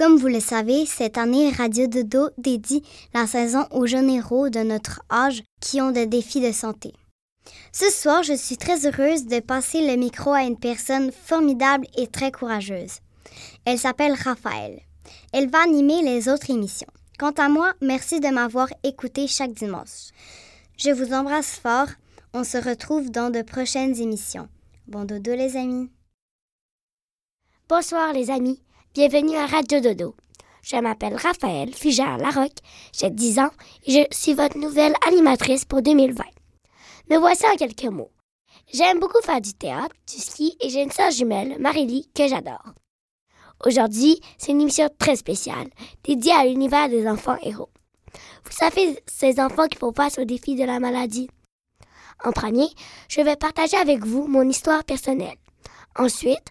Comme vous le savez, cette année, Radio Dodo dédie la saison aux jeunes héros de notre âge qui ont des défis de santé. Ce soir, je suis très heureuse de passer le micro à une personne formidable et très courageuse. Elle s'appelle Raphaël. Elle va animer les autres émissions. Quant à moi, merci de m'avoir écouté chaque dimanche. Je vous embrasse fort. On se retrouve dans de prochaines émissions. Bon dodo les amis. Bonsoir les amis, bienvenue à Radio Dodo. Je m'appelle Raphaël Fugère Larocque, j'ai 10 ans et je suis votre nouvelle animatrice pour 2020. Me voici en quelques mots. J'aime beaucoup faire du théâtre, du ski et j'ai une sœur jumelle, Marélie, que j'adore. Aujourd'hui, c'est une émission très spéciale, dédiée à l'univers des enfants héros. Vous savez, ces enfants qui font face au défi de la maladie. En premier, je vais partager avec vous mon histoire personnelle. Ensuite,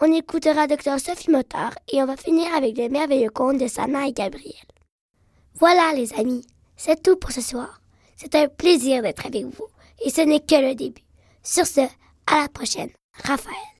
on écoutera Dr Sophie Motard et on va finir avec les merveilleux contes de Sana et Gabriel. Voilà les amis, c'est tout pour ce soir. C'est un plaisir d'être avec vous et ce n'est que le début. Sur ce, à la prochaine. Raphaël.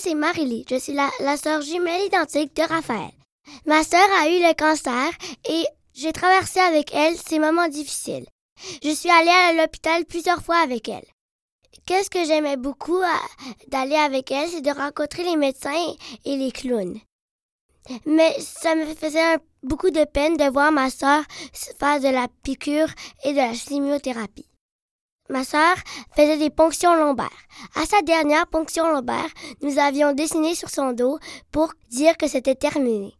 C'est Marie-Lie. Je suis la, la sœur jumelle identique de Raphaël. Ma sœur a eu le cancer et j'ai traversé avec elle ces moments difficiles. Je suis allée à l'hôpital plusieurs fois avec elle. Qu'est-ce que j'aimais beaucoup d'aller avec elle, c'est de rencontrer les médecins et les clowns. Mais ça me faisait beaucoup de peine de voir ma sœur faire de la piqûre et de la chimiothérapie. Ma sœur faisait des ponctions lombaires. À sa dernière ponction lombaire, nous avions dessiné sur son dos pour dire que c'était terminé.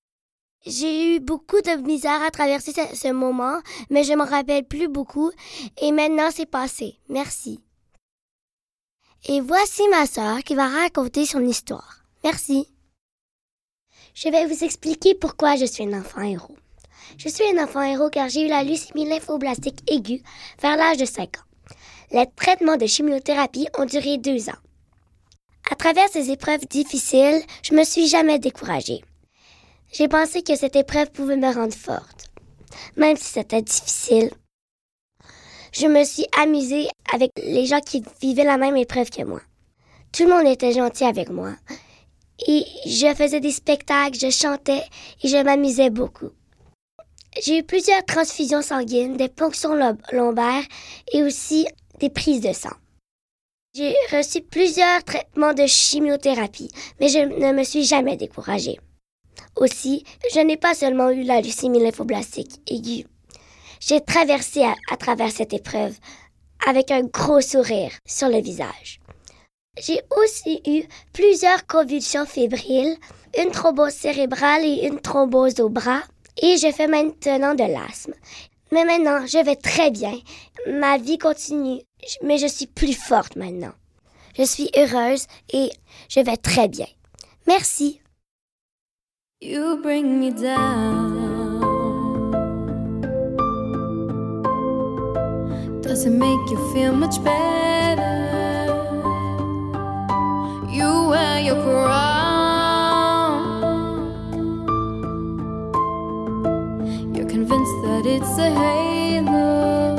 J'ai eu beaucoup de misère à traverser ce, moment, mais je me rappelle plus beaucoup et maintenant c'est passé. Merci. Et voici ma sœur qui va raconter son histoire. Merci. Je vais vous expliquer pourquoi je suis un enfant héros. Je suis un enfant héros car j'ai eu la leucémie lymphoblastique aiguë vers l'âge de 5 ans. Les traitements de chimiothérapie ont duré deux ans. À travers ces épreuves difficiles, je me suis jamais découragée. J'ai pensé que cette épreuve pouvait me rendre forte. Même si c'était difficile, je me suis amusée avec les gens qui vivaient la même épreuve que moi. Tout le monde était gentil avec moi. Et je faisais des spectacles, je chantais et je m'amusais beaucoup. J'ai eu plusieurs transfusions sanguines, des ponctions lombaires et aussi des prises de sang. J'ai reçu plusieurs traitements de chimiothérapie, mais je ne me suis jamais découragée. Aussi, je n'ai pas seulement eu la leucémie lymphoblastique aiguë. J'ai traversé à, travers cette épreuve avec un gros sourire sur le visage. J'ai aussi eu plusieurs convulsions fébriles, une thrombose cérébrale et une thrombose au bras, et je fais maintenant de l'asthme. Mais maintenant, je vais très bien. Ma vie continue, mais je suis plus forte maintenant. Je suis heureuse et je vais très bien. Merci. You bring me down. Does it make you feel much better? You wear your crown. You're convinced that it's a halo.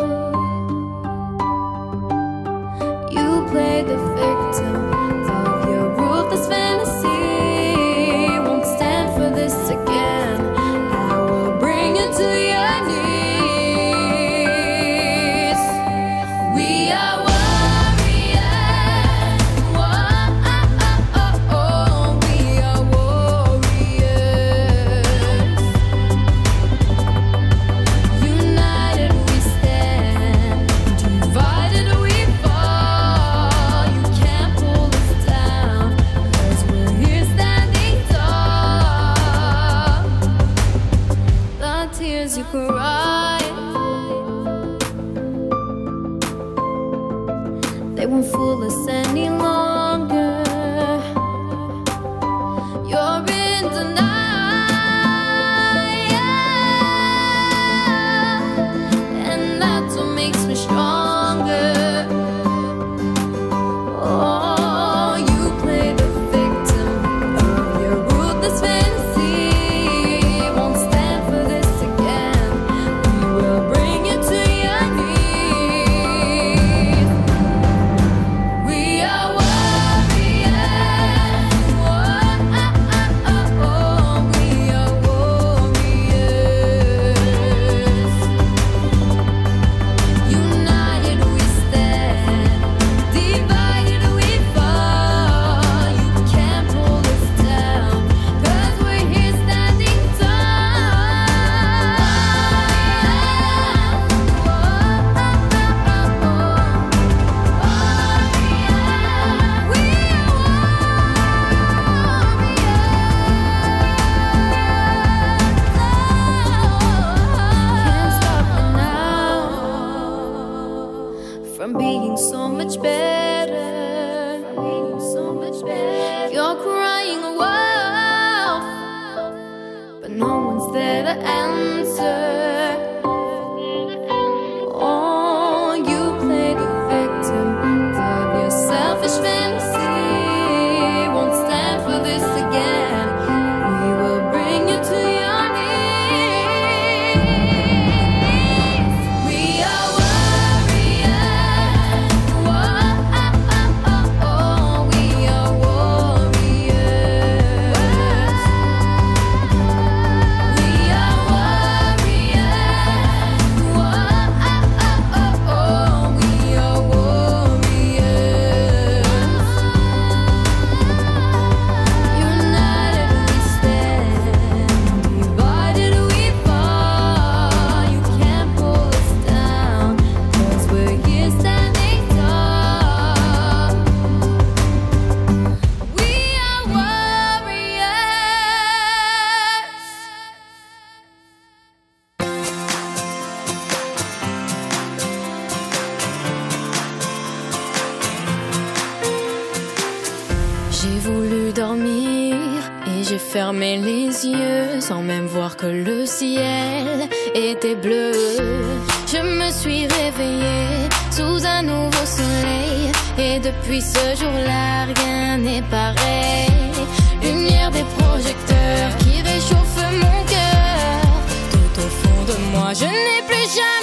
From being so much better. So much better. You're crying wolf, but no one's there to answer. Sans même voir que le ciel était bleu. Je me suis réveillée sous un nouveau soleil et depuis ce jour-là rien n'est pareil. Lumière des projecteurs qui réchauffe mon cœur. Tout au fond de moi, je n'ai plus jamais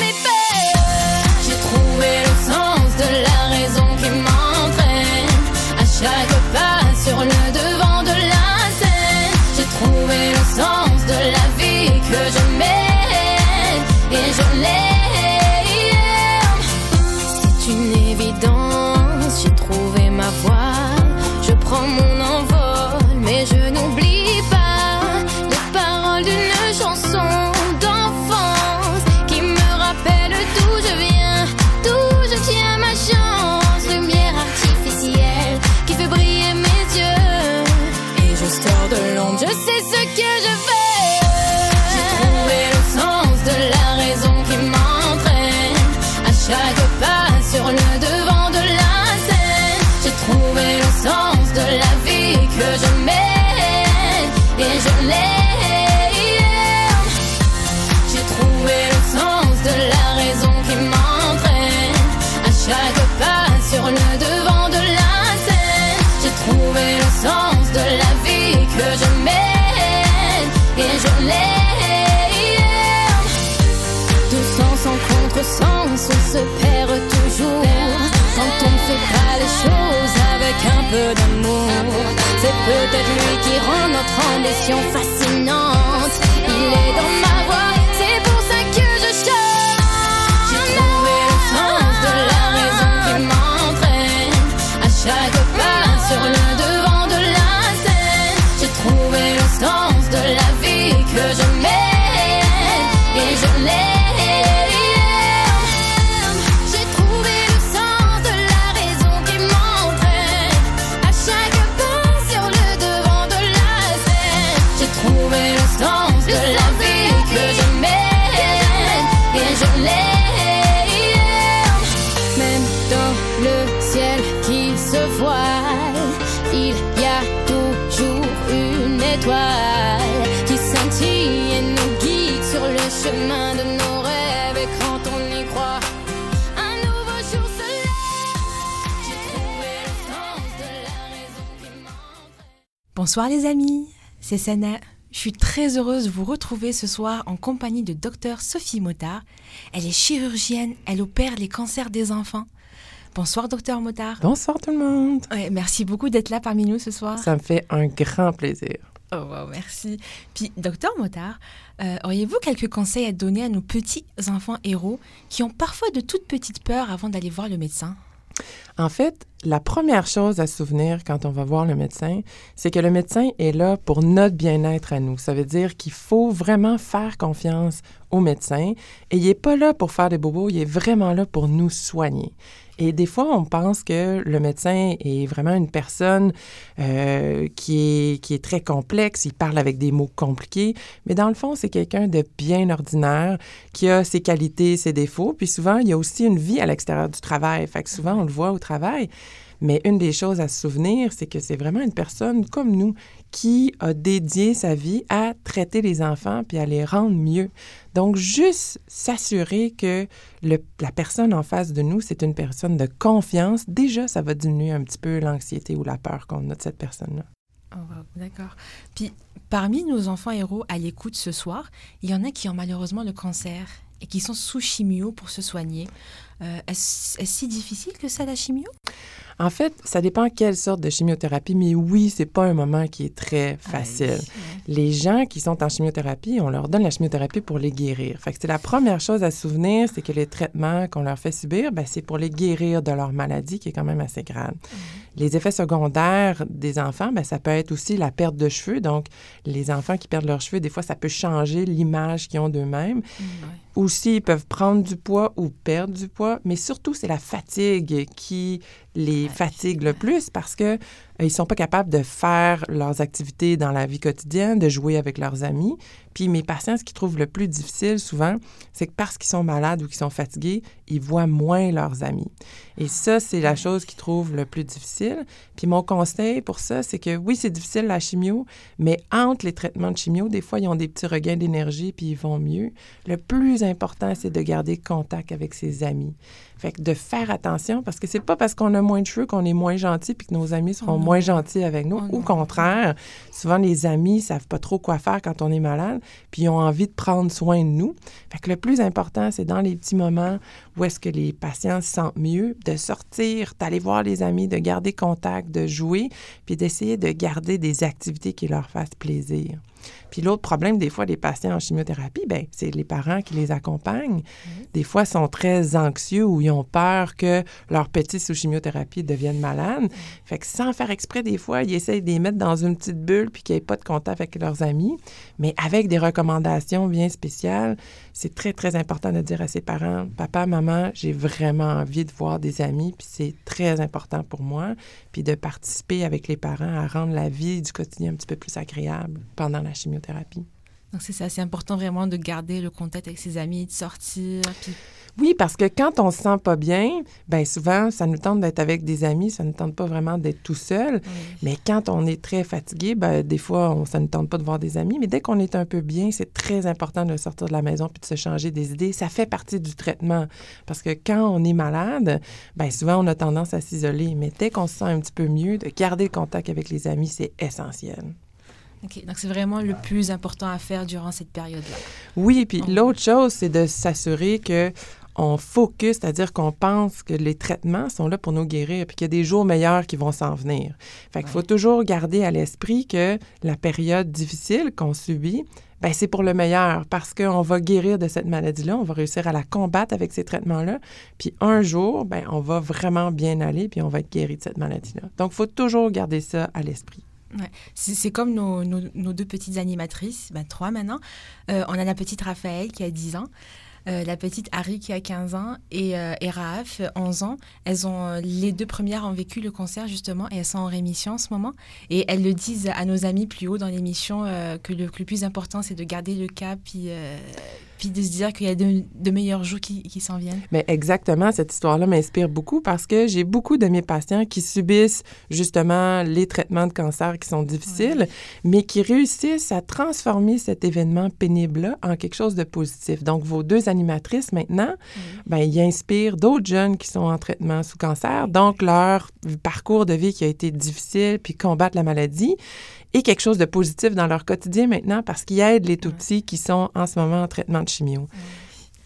peu d'amour. C'est peut-être lui qui rend notre ambition fascinante. Il est dans ma voix, c'est pour ça que je chante. J'ai trouvé le sens de la raison qui m'entraîne à chaque pas sur le devant de la scène. J'ai trouvé le sens de la vie que je étoile qui scintille et nous guide sur le chemin de nos rêves. Et quand on y croit, un nouveau jour se lève. J'ai trouvé le sens de la raison qui. Bonsoir les amis, c'est Sana. Je suis très heureuse de vous retrouver ce soir en compagnie de Dr Sophie Motard. Elle est chirurgienne, elle opère les cancers des enfants. Bonsoir Docteur Motard. Bonsoir tout le monde. Ouais, merci beaucoup d'être là parmi nous ce soir. Ça me fait un grand plaisir. Oh wow, merci. Puis Docteur Motard, euh, auriez-vous quelques conseils à donner à nos petits enfants héros qui ont parfois de toutes petites peurs avant d'aller voir le médecin? En fait, la première chose à souvenir quand on va voir le médecin, c'est que le médecin est là pour notre bien-être à nous. Ça veut dire qu'il faut vraiment faire confiance au médecin et il n'est pas là pour faire des bobos, il est vraiment là pour nous soigner. Et des fois, on pense que le médecin est vraiment une personne euh, qui, est, qui est très complexe, il parle avec des mots compliqués, mais dans le fond, c'est quelqu'un de bien ordinaire, qui a ses qualités, ses défauts, puis souvent, il y a aussi une vie à l'extérieur du travail. Fait que souvent, on le voit au travail. Mais une des choses à se souvenir, c'est que c'est vraiment une personne comme nous qui a dédié sa vie à traiter les enfants puis à les rendre mieux. Donc, juste s'assurer que la personne en face de nous, c'est une personne de confiance, déjà, ça va diminuer un petit peu l'anxiété ou la peur qu'on a de cette personne-là. Wow, d'accord. Puis, parmi nos enfants héros à l'écoute ce soir, il y en a qui ont malheureusement le cancer et qui sont sous chimio pour se soigner. Euh, Est-ce est-ce si difficile que ça, la chimio? En fait, ça dépend quelle sorte de chimiothérapie, mais oui, c'est pas un moment qui est très facile. Les gens qui sont en chimiothérapie, on leur donne la chimiothérapie pour les guérir. Fait que c'est la première chose à se souvenir, c'est que les traitements qu'on leur fait subir, ben, c'est pour les guérir de leur maladie qui est quand même assez grave. Les effets secondaires des enfants, ben, ça peut être aussi la perte de cheveux. Donc, les enfants qui perdent leurs cheveux, des fois, ça peut changer l'image qu'ils ont d'eux-mêmes. Aussi, ils peuvent prendre du poids ou perdre du poids, mais surtout, c'est la fatigue qui les fatigue le plus parce que euh, ils sont pas capables de faire leurs activités dans la vie quotidienne, de jouer avec leurs amis. Puis mes patients, ce qu'ils trouvent le plus difficile souvent, c'est que parce qu'ils sont malades ou qu'ils sont fatigués, ils voient moins leurs amis. Et ça, c'est la chose qu'ils trouvent le plus difficile. Puis mon conseil pour ça, c'est que oui, c'est difficile la chimio, mais entre les traitements de chimio, des fois, ils ont des petits regains d'énergie puis ils vont mieux. Le plus important, c'est de garder contact avec ses amis. Fait que de faire attention, parce que c'est pas parce qu'on a moins de cheveux qu'on est moins gentil puis que nos amis seront moins gentils avec nous. Au contraire, souvent les amis savent pas trop quoi faire quand on est malade, puis ils ont envie de prendre soin de nous. Fait que le plus important, c'est dans les petits moments où est-ce que les patients se sentent mieux, de sortir, d'aller voir les amis, de garder contact, de jouer, puis d'essayer de garder des activités qui leur fassent plaisir. Puis l'autre problème, des fois, des patients en chimiothérapie, ben, c'est les parents qui les accompagnent. Des fois, sont très anxieux ou ils ont peur que leurs petits sous chimiothérapie deviennent malades. Fait que sans faire exprès, des fois, ils essayent de les mettre dans une petite bulle puis qu'ils n'aient pas de contact avec leurs amis. Mais avec des recommandations bien spéciales, c'est très, très important de dire à ses parents, papa, maman, j'ai vraiment envie de voir des amis, puis c'est très important pour moi, puis de participer avec les parents à rendre la vie du quotidien un petit peu plus agréable pendant la chimiothérapie. Donc c'est ça, c'est important vraiment de garder le contact avec ses amis, de sortir. Puis... Oui, parce que quand on se sent pas bien, ben souvent, ça nous tente d'être avec des amis, ça ne tente pas vraiment d'être tout seul. Oui. Mais quand on est très fatigué, ben, des fois, on, ça ne tente pas de voir des amis. Mais dès qu'on est un peu bien, c'est très important de sortir de la maison puis de se changer des idées. Ça fait partie du traitement. Parce que quand on est malade, ben souvent, on a tendance à s'isoler. Mais dès qu'on se sent un petit peu mieux, de garder le contact avec les amis, c'est essentiel. Donc, c'est vraiment le plus important à faire durant cette période-là. Oui, puis l'autre chose, c'est de s'assurer que on focus, c'est-à-dire qu'on pense que les traitements sont là pour nous guérir, puis qu'il y a des jours meilleurs qui vont s'en venir. Fait qu'il faut toujours garder à l'esprit que la période difficile qu'on subit, ben c'est pour le meilleur parce qu'on va guérir de cette maladie-là, on va réussir à la combattre avec ces traitements-là, puis un jour, ben on va vraiment bien aller, puis on va être guéri de cette maladie-là. Donc, il faut toujours garder ça à l'esprit. C'est comme nos, deux petites animatrices, ben, trois maintenant. Euh, on a la petite Raphaël qui a 10 ans. Euh, la petite Harry qui a 15 ans et, euh, et Raaf, 11 ans. Elles ont, les deux premières ont vécu le cancer justement et elles sont en rémission en ce moment. Et elles le disent à nos amis plus haut dans l'émission euh, que, le, le, plus important c'est de garder le cap puis, puis de se dire qu'il y a de, de, meilleurs jours qui, qui s'en viennent. Mais exactement, cette histoire-là m'inspire beaucoup parce que j'ai beaucoup de mes patients qui subissent justement les traitements de cancer qui sont difficiles, mais qui réussissent à transformer cet événement pénible-là en quelque chose de positif. Donc, vos deux animatrices maintenant, oui. ben, ils inspirent d'autres jeunes qui sont en traitement sous cancer, donc leur parcours de vie qui a été difficile, puis combattre la maladie et quelque chose de positif dans leur quotidien maintenant parce qu'ils aident les tout petits qui sont en ce moment en traitement de chimio.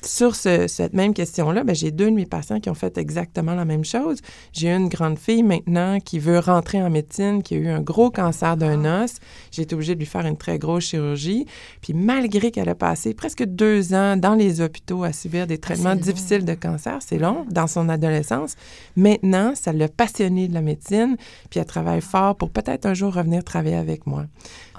Sur ce, cette même question-là, ben, j'ai deux de mes patients qui ont fait exactement la même chose. J'ai une grande fille maintenant qui veut rentrer en médecine, qui a eu un gros cancer d'un os. J'ai été obligée de lui faire une très grosse chirurgie. Puis malgré qu'elle a passé presque deux ans dans les hôpitaux à subir des traitements ah, difficiles long. de cancer, c'est long, dans son adolescence, maintenant, ça l'a passionnée de la médecine, puis elle travaille fort pour peut-être un jour revenir travailler avec moi.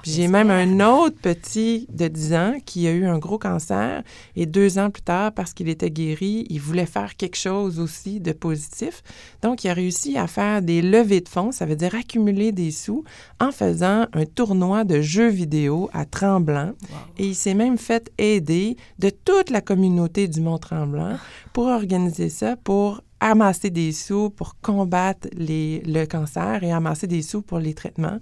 J'ai même un autre petit de 10 ans qui a eu un gros cancer et deux ans plus tard, parce qu'il était guéri, il voulait faire quelque chose aussi de positif. Donc, il a réussi à faire des levées de fonds, ça veut dire accumuler des sous en faisant un tournoi de jeux vidéo à Tremblant. Wow. Et il s'est même fait aider de toute la communauté du Mont-Tremblant pour organiser ça, pour amasser des sous pour combattre les, le cancer et amasser des sous pour les traitements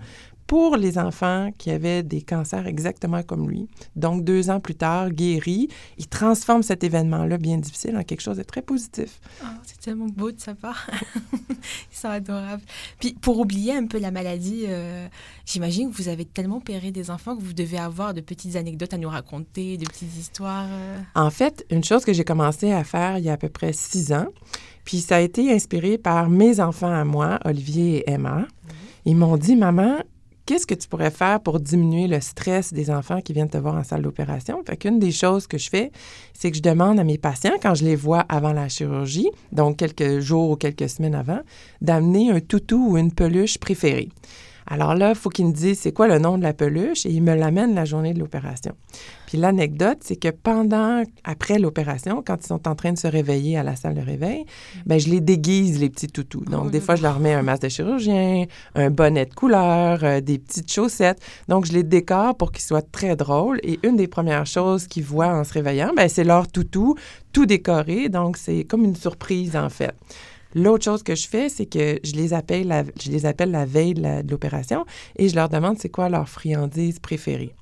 pour les enfants qui avaient des cancers exactement comme lui. Donc, deux ans plus tard, guéri, il transforme cet événement-là bien difficile en quelque chose de très positif. Oh, c'est tellement beau de sa part. Ils sont adorables. Puis, pour oublier un peu la maladie, euh, j'imagine que vous avez tellement péré des enfants que vous devez avoir de petites anecdotes à nous raconter, de petites histoires. Euh... En fait, une chose que j'ai commencé à faire il y a à peu près six ans, puis ça a été inspiré par mes enfants à moi, Olivier et Emma. Mmh. Ils m'ont dit, maman, qu'est-ce que tu pourrais faire pour diminuer le stress des enfants qui viennent te voir en salle d'opération? Fait qu'une des choses que je fais, c'est que je demande à mes patients, quand je les vois avant la chirurgie, donc quelques jours ou quelques semaines avant, d'amener un toutou ou une peluche préférée. Alors là, il faut qu'il me dise c'est quoi le nom de la peluche et il me l'amène la journée de l'opération. Puis l'anecdote, c'est que pendant, après l'opération, quand ils sont en train de se réveiller à la salle de réveil, ben je les déguise, les petits toutous. Donc, des fois, je leur mets un masque de chirurgien, un bonnet de couleur, euh, des petites chaussettes. Donc, je les décore pour qu'ils soient très drôles. Et une des premières choses qu'ils voient en se réveillant, ben c'est leur toutou, tout décoré. Donc, c'est comme une surprise, en fait. L'autre chose que je fais, c'est que je les appelle la, je les appelle la veille de l'opération et je leur demande c'est quoi leur friandise préférée.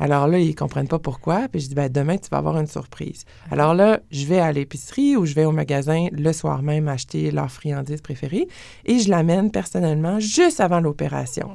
Alors là, ils comprennent pas pourquoi. Puis je dis, ben, demain, tu vas avoir une surprise. Alors là, je vais à l'épicerie ou je vais au magasin le soir même acheter leur friandise préférée et je l'amène personnellement juste avant l'opération.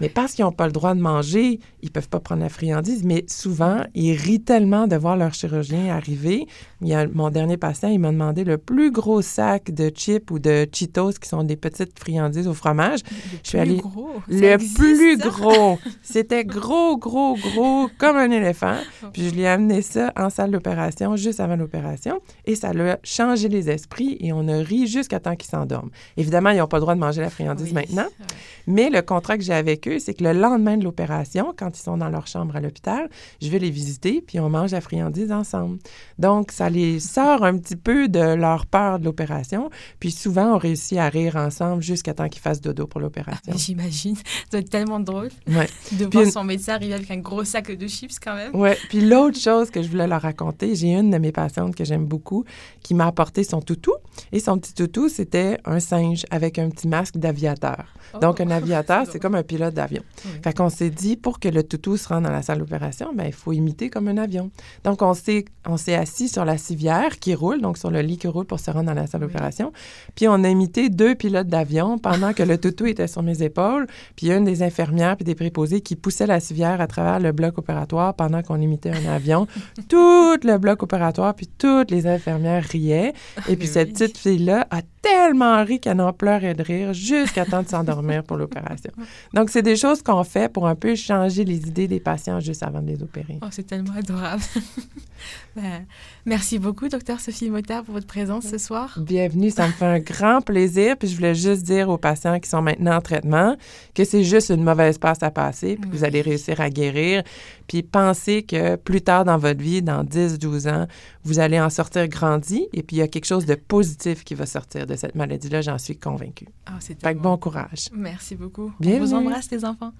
Mais parce qu'ils n'ont pas le droit de manger, ils peuvent pas prendre la friandise. Mais souvent, ils rient tellement de voir leur chirurgien arriver. Il y a, mon dernier patient, il m'a demandé le plus gros sac de chips ou de Cheetos, qui sont des petites friandises au fromage. je suis allée gros, le existe, plus ça? gros. C'était gros, gros, gros, comme un éléphant. Puis je lui ai amené ça en salle d'opération, juste avant l'opération. Et ça l'a changé les esprits et on a ri jusqu'à temps qu'ils s'endorment. Évidemment, ils n'ont pas le droit de manger la friandise maintenant. Mais le contrat que j'ai avec eux, c'est que le lendemain de l'opération, quand ils sont dans leur chambre à l'hôpital, je vais les visiter, puis on mange la friandise ensemble. Donc, ça les sort un petit peu de leur peur de l'opération. Puis souvent, on réussit à rire ensemble jusqu'à temps qu'ils fassent dodo pour l'opération. J'imagine. Ça doit être tellement drôle Ouais. de Puis voir son médecin arriver avec un gros sac de chips quand même. Ouais. Puis l'autre chose que je voulais leur raconter, j'ai une de mes patientes que j'aime beaucoup qui m'a apporté son toutou. Et son petit toutou, c'était un singe avec un petit masque d'aviateur. Donc, un aviateur, c'est comme un pilote d'avion. Fait qu'on s'est dit, pour que le toutou se rende dans la salle d'opération, ben, il faut imiter comme un avion. Donc, on s'est, on s'est assis sur la civière qui roule, donc sur le lit qui roule pour se rendre dans la salle d'opération. Puis, on a imité deux pilotes d'avion pendant que le toutou était sur mes épaules. Puis, une des infirmières puis des préposés qui poussait la civière à travers le bloc opératoire pendant qu'on imitait un avion. Tout le bloc opératoire, puis toutes les infirmières riaient. Et puis, cette petite fille-là a tellement ri qu'elle en pleurait de rire jusqu'à temps de s'endormir pour l'opération. Donc, c'est des choses qu'on fait pour un peu changer les idées des patients juste avant de les opérer. Oh, c'est tellement adorable. Ben, merci beaucoup, docteur Sophie Motard, pour votre présence ce soir. Bienvenue, ça me fait un grand plaisir. Puis je voulais juste dire aux patients qui sont maintenant en traitement que c'est juste une mauvaise passe à passer, puis que vous allez réussir à guérir. Puis pensez que plus tard dans votre vie, dans 10, 12 ans, vous allez en sortir grandi et puis il y a quelque chose de positif qui va sortir de cette maladie-là, j'en suis convaincue. Ah, c'est Fait que bon courage. Merci beaucoup. On Bienvenue. vous embrasse, les enfants.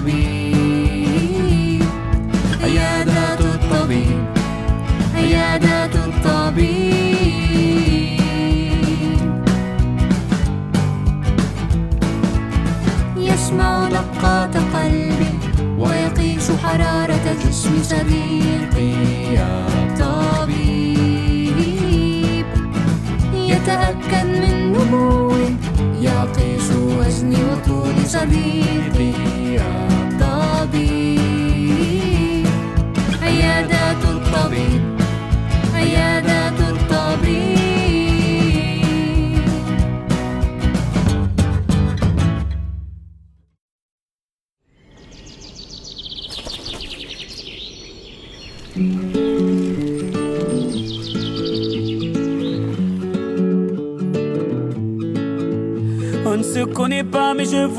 الطبيب عيادة الطبيب عيادة الطبيب يسمع دقات ويقيس حرارة جسم يتأكد من Я пишу, возьми, вот, не забитый, отдал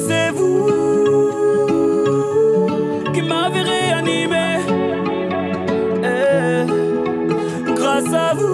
C'est vous qui m'avez réanimé. Eh, grâce à vous,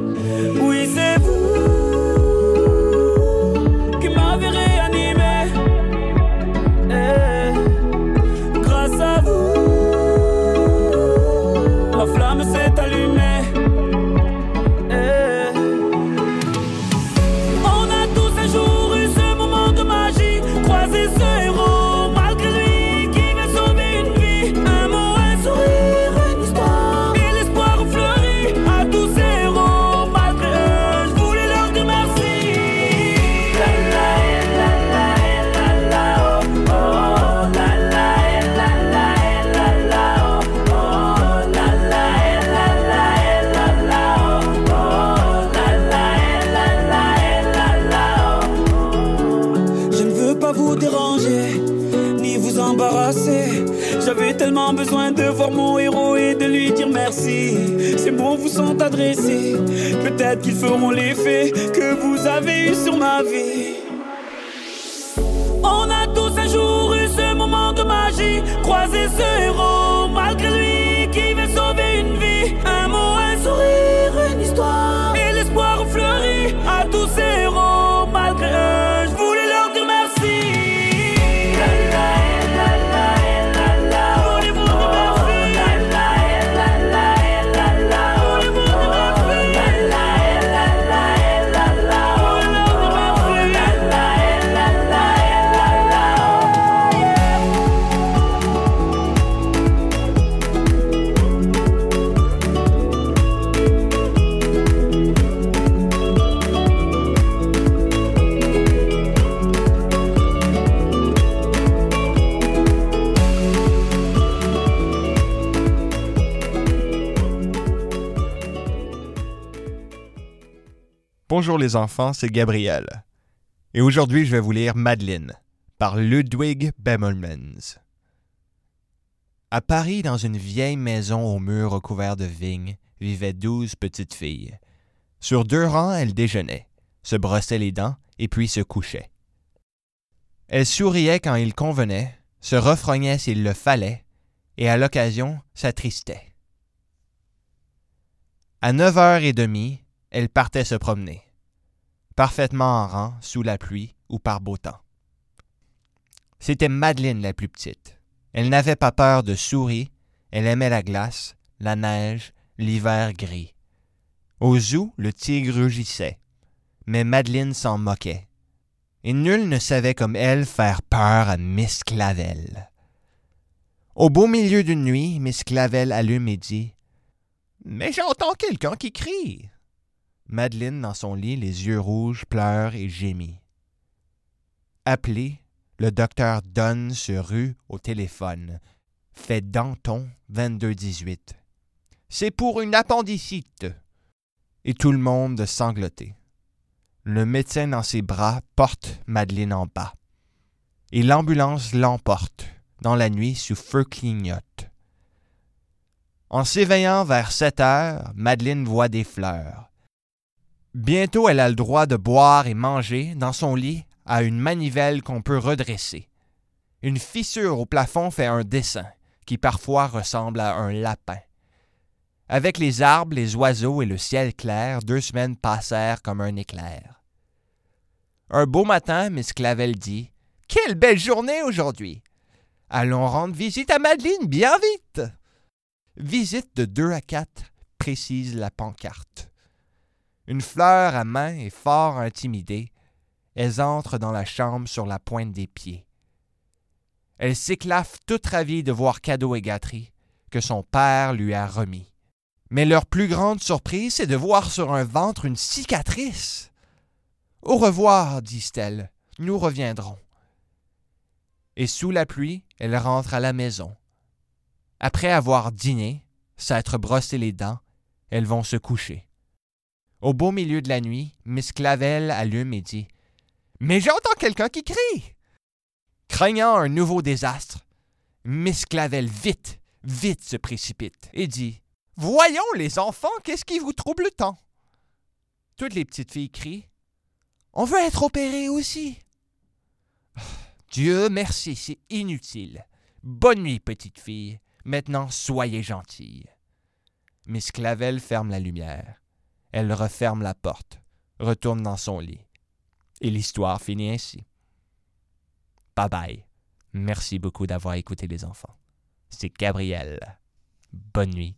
Besoin de voir mon héros et de lui dire merci. Ces mots vous sont adressés. Peut-être qu'ils feront l'effet que vous avez eu sur ma vie. On a tous un jour eu ce moment de magie, croisé ce héros, malgré lui Bonjour les enfants, c'est Gabriel. Et aujourd'hui, je vais vous lire Madeleine par Ludwig Bemelmans. À Paris, dans une vieille maison aux murs recouverts de vignes, vivaient douze petites filles. Sur deux rangs, elles déjeunaient, se brossaient les dents et puis se couchaient. Elles souriaient quand il convenait, se refrognaient s'il le fallait, et à l'occasion s'attristaient. À neuf heures et demie, elles partaient se promener, parfaitement en rang, sous la pluie ou par beau temps. C'était Madeleine la plus petite. Elle n'avait pas peur de souris, elle aimait la glace, la neige, l'hiver gris. Au zoo, le tigre rugissait, mais Madeleine s'en moquait. Et nul ne savait comme elle faire peur à Miss Clavel. Au beau milieu d'une nuit, Miss Clavel allume et dit Mais j'entends quelqu'un qui crie. Madeleine, dans son lit, les yeux rouges, pleure et gémit. Appelé, le docteur donne ce rue au téléphone. Fait Danton, 22-18. C'est pour une appendicite. Et tout le monde sangloté. Le médecin dans ses bras porte Madeleine en bas. Et l'ambulance l'emporte, dans la nuit sous feu clignote. En s'éveillant vers sept heures, Madeleine voit des fleurs. Bientôt elle a le droit de boire et manger dans son lit à une manivelle qu'on peut redresser. Une fissure au plafond fait un dessin qui parfois ressemble à un lapin. Avec les arbres, les oiseaux et le ciel clair, deux semaines passèrent comme un éclair. Un beau matin, Miss Clavel dit Quelle belle journée aujourd'hui! Allons rendre visite à Madeleine bien vite! Visite de deux à quatre, précise la pancarte une fleur à main et fort intimidée. elles entrent dans la chambre sur la pointe des pieds. Elles s'éclaffent toutes ravies de voir cadeau et gâterie que son père lui a remis. Mais leur plus grande surprise, c'est de voir sur un ventre une cicatrice. Au revoir, disent-elles, nous reviendrons. Et sous la pluie, elles rentrent à la maison. Après avoir dîné, s'être brossé les dents, elles vont se coucher. Au beau milieu de la nuit, Miss Clavel allume et dit Mais j'entends quelqu'un qui crie Craignant un nouveau désastre, Miss Clavel vite, vite se précipite et dit Voyons, les enfants, qu'est-ce qui vous trouble tant Toutes les petites filles crient On veut être opérées aussi. Dieu merci, c'est inutile. Bonne nuit, petite fille. Maintenant, soyez gentille. Miss Clavel ferme la lumière elle referme la porte, retourne dans son lit. Et l'histoire finit ainsi. Bye bye. Merci beaucoup d'avoir écouté les enfants. C'est Gabriel. Bonne nuit.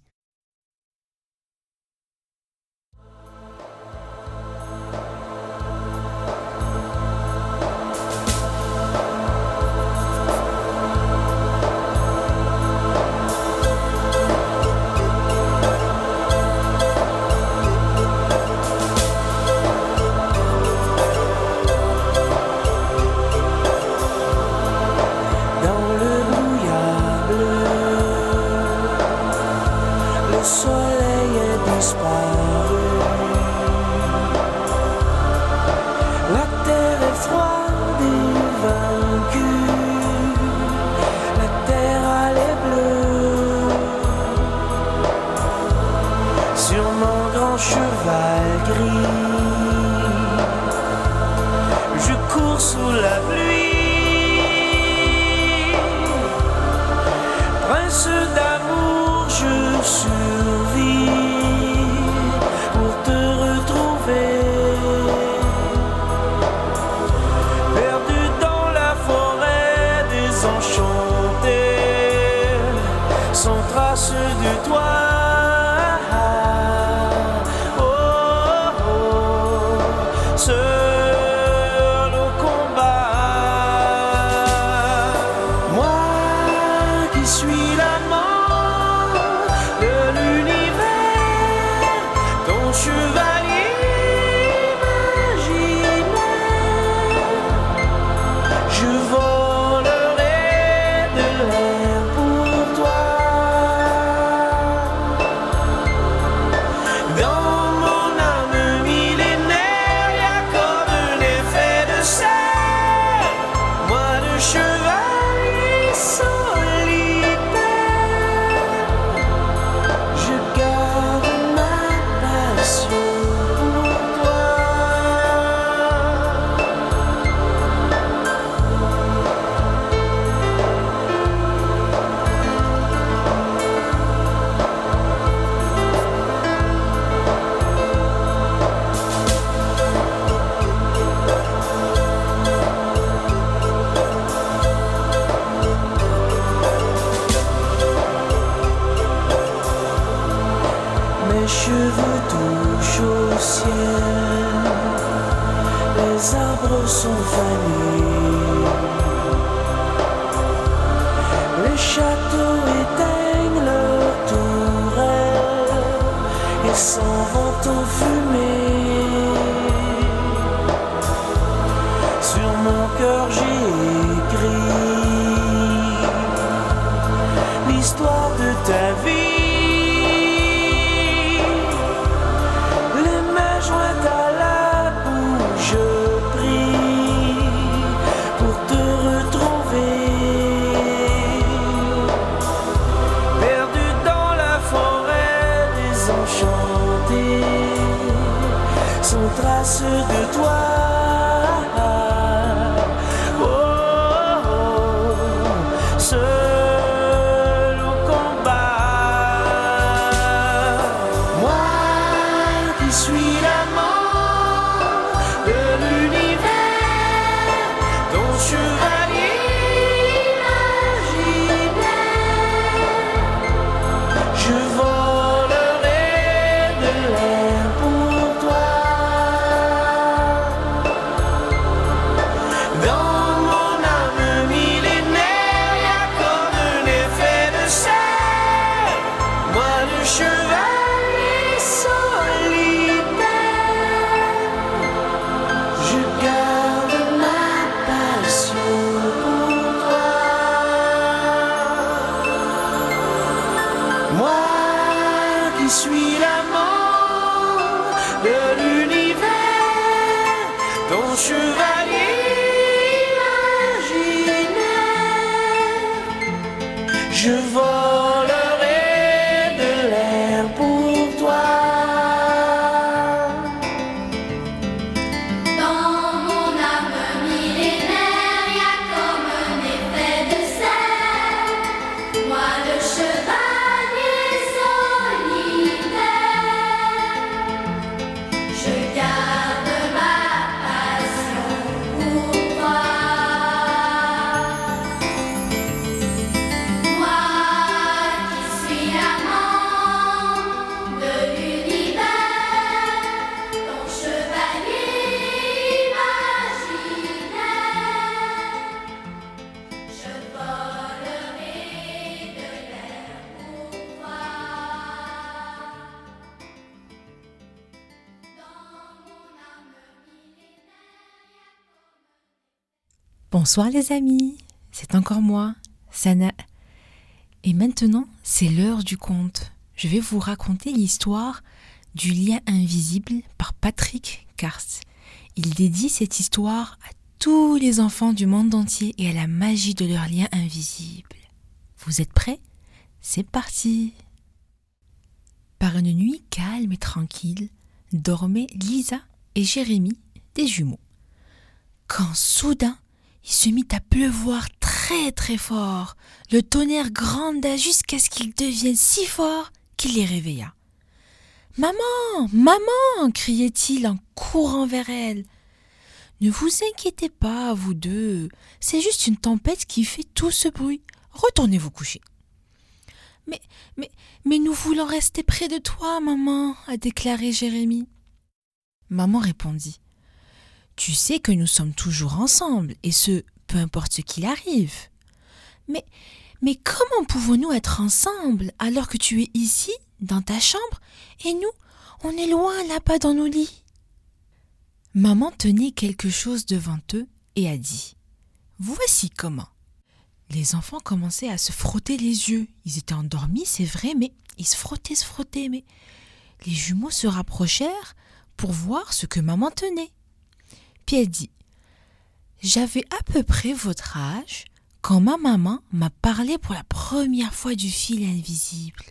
de toi. Bonsoir les amis, c'est encore moi, Sana. Et maintenant, c'est l'heure du conte. Je vais vous raconter l'histoire du lien invisible par Patrick Karst. Il dédie cette histoire à tous les enfants du monde entier et à la magie de leur lien invisible. Vous êtes prêts? C'est parti Par une nuit calme et tranquille, dormaient Lisa et Jérémie, des jumeaux. Quand soudain, il se mit à pleuvoir très très fort. Le tonnerre gronda jusqu'à ce qu'il devienne si fort qu'il les réveilla. Maman, maman criait-il en courant vers elle. Ne vous inquiétez pas, vous deux, c'est juste une tempête qui fait tout ce bruit. Retournez vous coucher. Mais, mais, mais nous voulons rester près de toi, maman, a déclaré Jérémie. Maman répondit. Tu sais que nous sommes toujours ensemble, et ce, peu importe ce qu'il arrive. Mais, mais comment pouvons-nous être ensemble alors que tu es ici, dans ta chambre, et nous, on est loin là-bas dans nos lits? Maman tenait quelque chose devant eux et a dit Voici comment. Les enfants commençaient à se frotter les yeux. Ils étaient endormis, c'est vrai, mais ils se frottaient, se frottaient. Mais les jumeaux se rapprochèrent pour voir ce que maman tenait. Puis dit J'avais à peu près votre âge quand ma maman m'a parlé pour la première fois du fil invisible.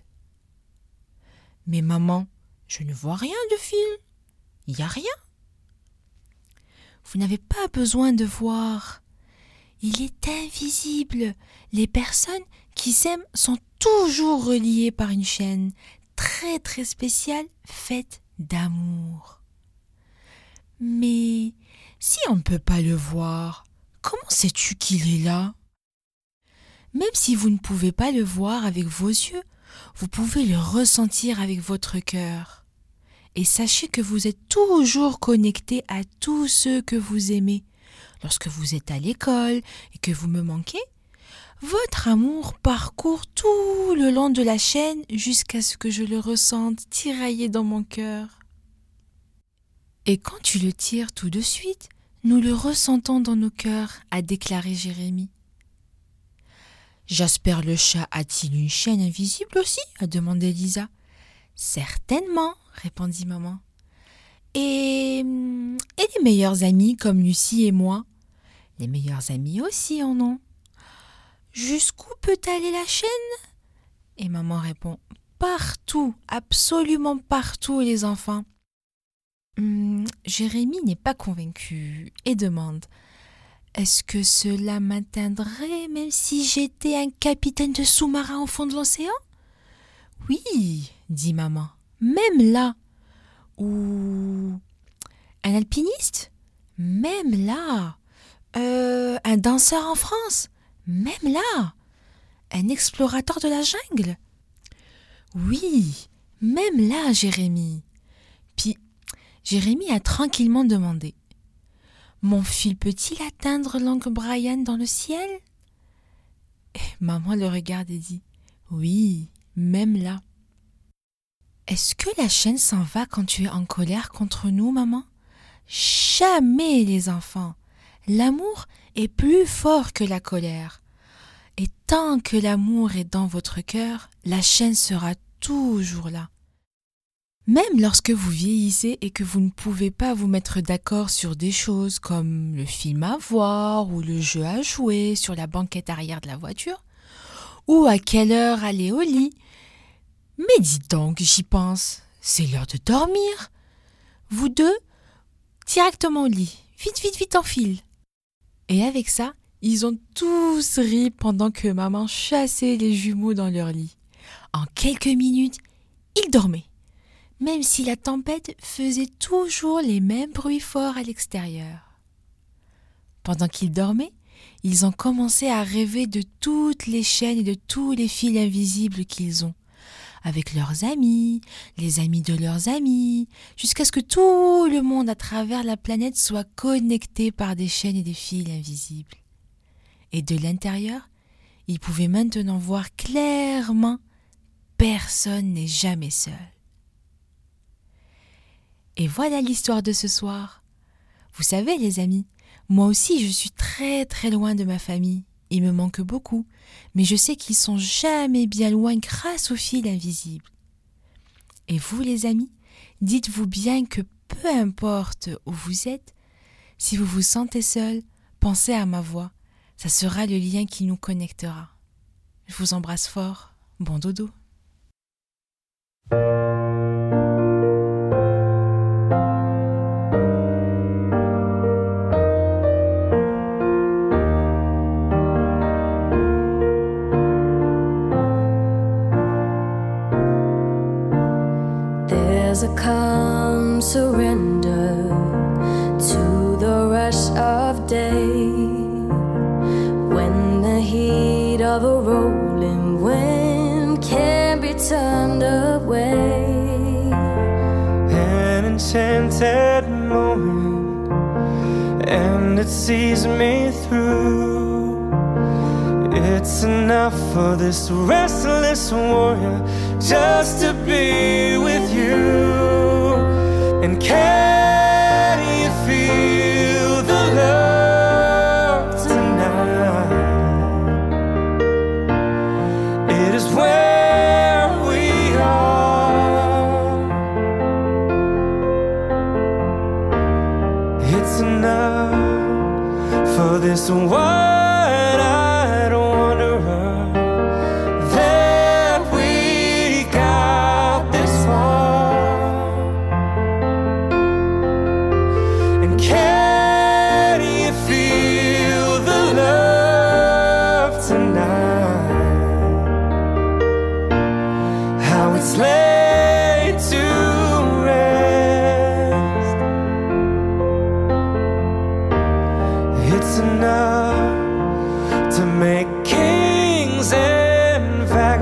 Mais maman, je ne vois rien de fil. Il n'y a rien. Vous n'avez pas besoin de voir. Il est invisible. Les personnes qui s'aiment sont toujours reliées par une chaîne très très spéciale faite d'amour. Mais si on ne peut pas le voir, comment sais-tu qu'il est là? Même si vous ne pouvez pas le voir avec vos yeux, vous pouvez le ressentir avec votre cœur. Et sachez que vous êtes toujours connecté à tous ceux que vous aimez. Lorsque vous êtes à l'école et que vous me manquez, votre amour parcourt tout le long de la chaîne jusqu'à ce que je le ressente tirailler dans mon cœur. Et quand tu le tires tout de suite, nous le ressentons dans nos cœurs, a déclaré Jérémie. Jasper le chat a-t-il une chaîne invisible aussi? a demandé Lisa. Certainement, répondit maman. Et, et les meilleurs amis comme Lucie et moi? Les meilleurs amis aussi en ont. Jusqu'où peut aller la chaîne? Et maman répond Partout, absolument partout, les enfants. Hum, Jérémie n'est pas convaincu et demande Est-ce que cela m'atteindrait même si j'étais un capitaine de sous-marin au fond de l'océan? Oui, dit maman, même là. Ou un alpiniste? Même là. Euh, un danseur en France? Même là. Un explorateur de la jungle? Oui, même là, Jérémie. Jérémie a tranquillement demandé Mon fil peut-il atteindre l'oncle Brian dans le ciel? Et Maman le regarde et dit Oui, même là. Est-ce que la chaîne s'en va quand tu es en colère contre nous, maman? Jamais, les enfants. L'amour est plus fort que la colère. Et tant que l'amour est dans votre cœur, la chaîne sera toujours là. Même lorsque vous vieillissez et que vous ne pouvez pas vous mettre d'accord sur des choses comme le film à voir ou le jeu à jouer sur la banquette arrière de la voiture, ou à quelle heure aller au lit. Mais dites donc, j'y pense, c'est l'heure de dormir. Vous deux, directement au lit, vite, vite, vite en file. Et avec ça, ils ont tous ri pendant que maman chassait les jumeaux dans leur lit. En quelques minutes, ils dormaient, même si la tempête faisait toujours les mêmes bruits forts à l'extérieur. Pendant qu'ils dormaient, ils ont commencé à rêver de toutes les chaînes et de tous les fils invisibles qu'ils ont, avec leurs amis, les amis de leurs amis, jusqu'à ce que tout le monde à travers la planète soit connecté par des chaînes et des fils invisibles. Et de l'intérieur, ils pouvaient maintenant voir clairement personne n'est jamais seul. Et voilà l'histoire de ce soir. Vous savez, les amis, moi aussi je suis très très loin de ma famille. Il me manque beaucoup, mais je sais qu'ils sont jamais bien loin grâce au fil invisible. Et vous, les amis, dites-vous bien que peu importe où vous êtes, si vous vous sentez seul, pensez à ma voix. Ça sera le lien qui nous connectera. Je vous embrasse fort. Bon dodo.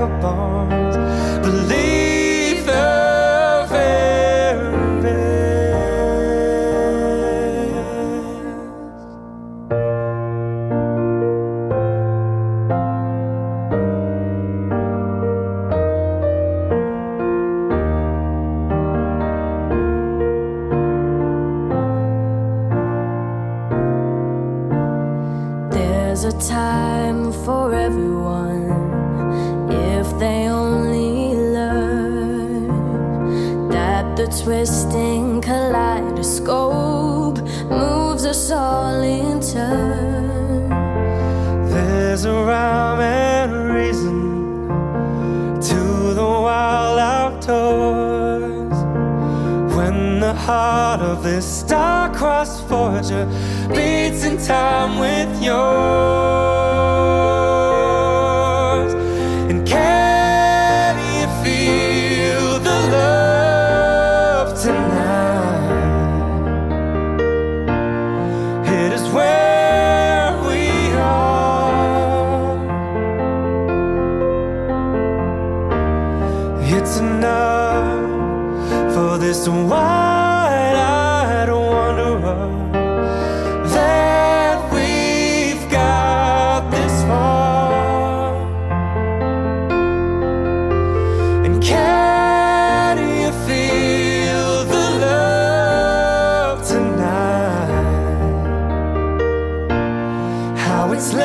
Vagabonds believe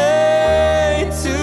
way to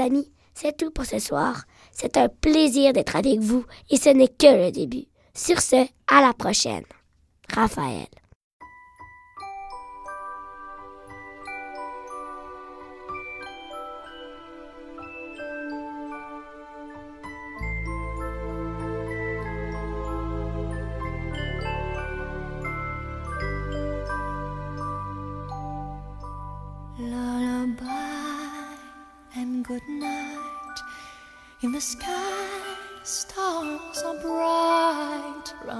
amis, c'est tout pour ce soir. C'est un plaisir d'être avec vous et ce n'est que le début. Sur ce, à la prochaine. Raphaël.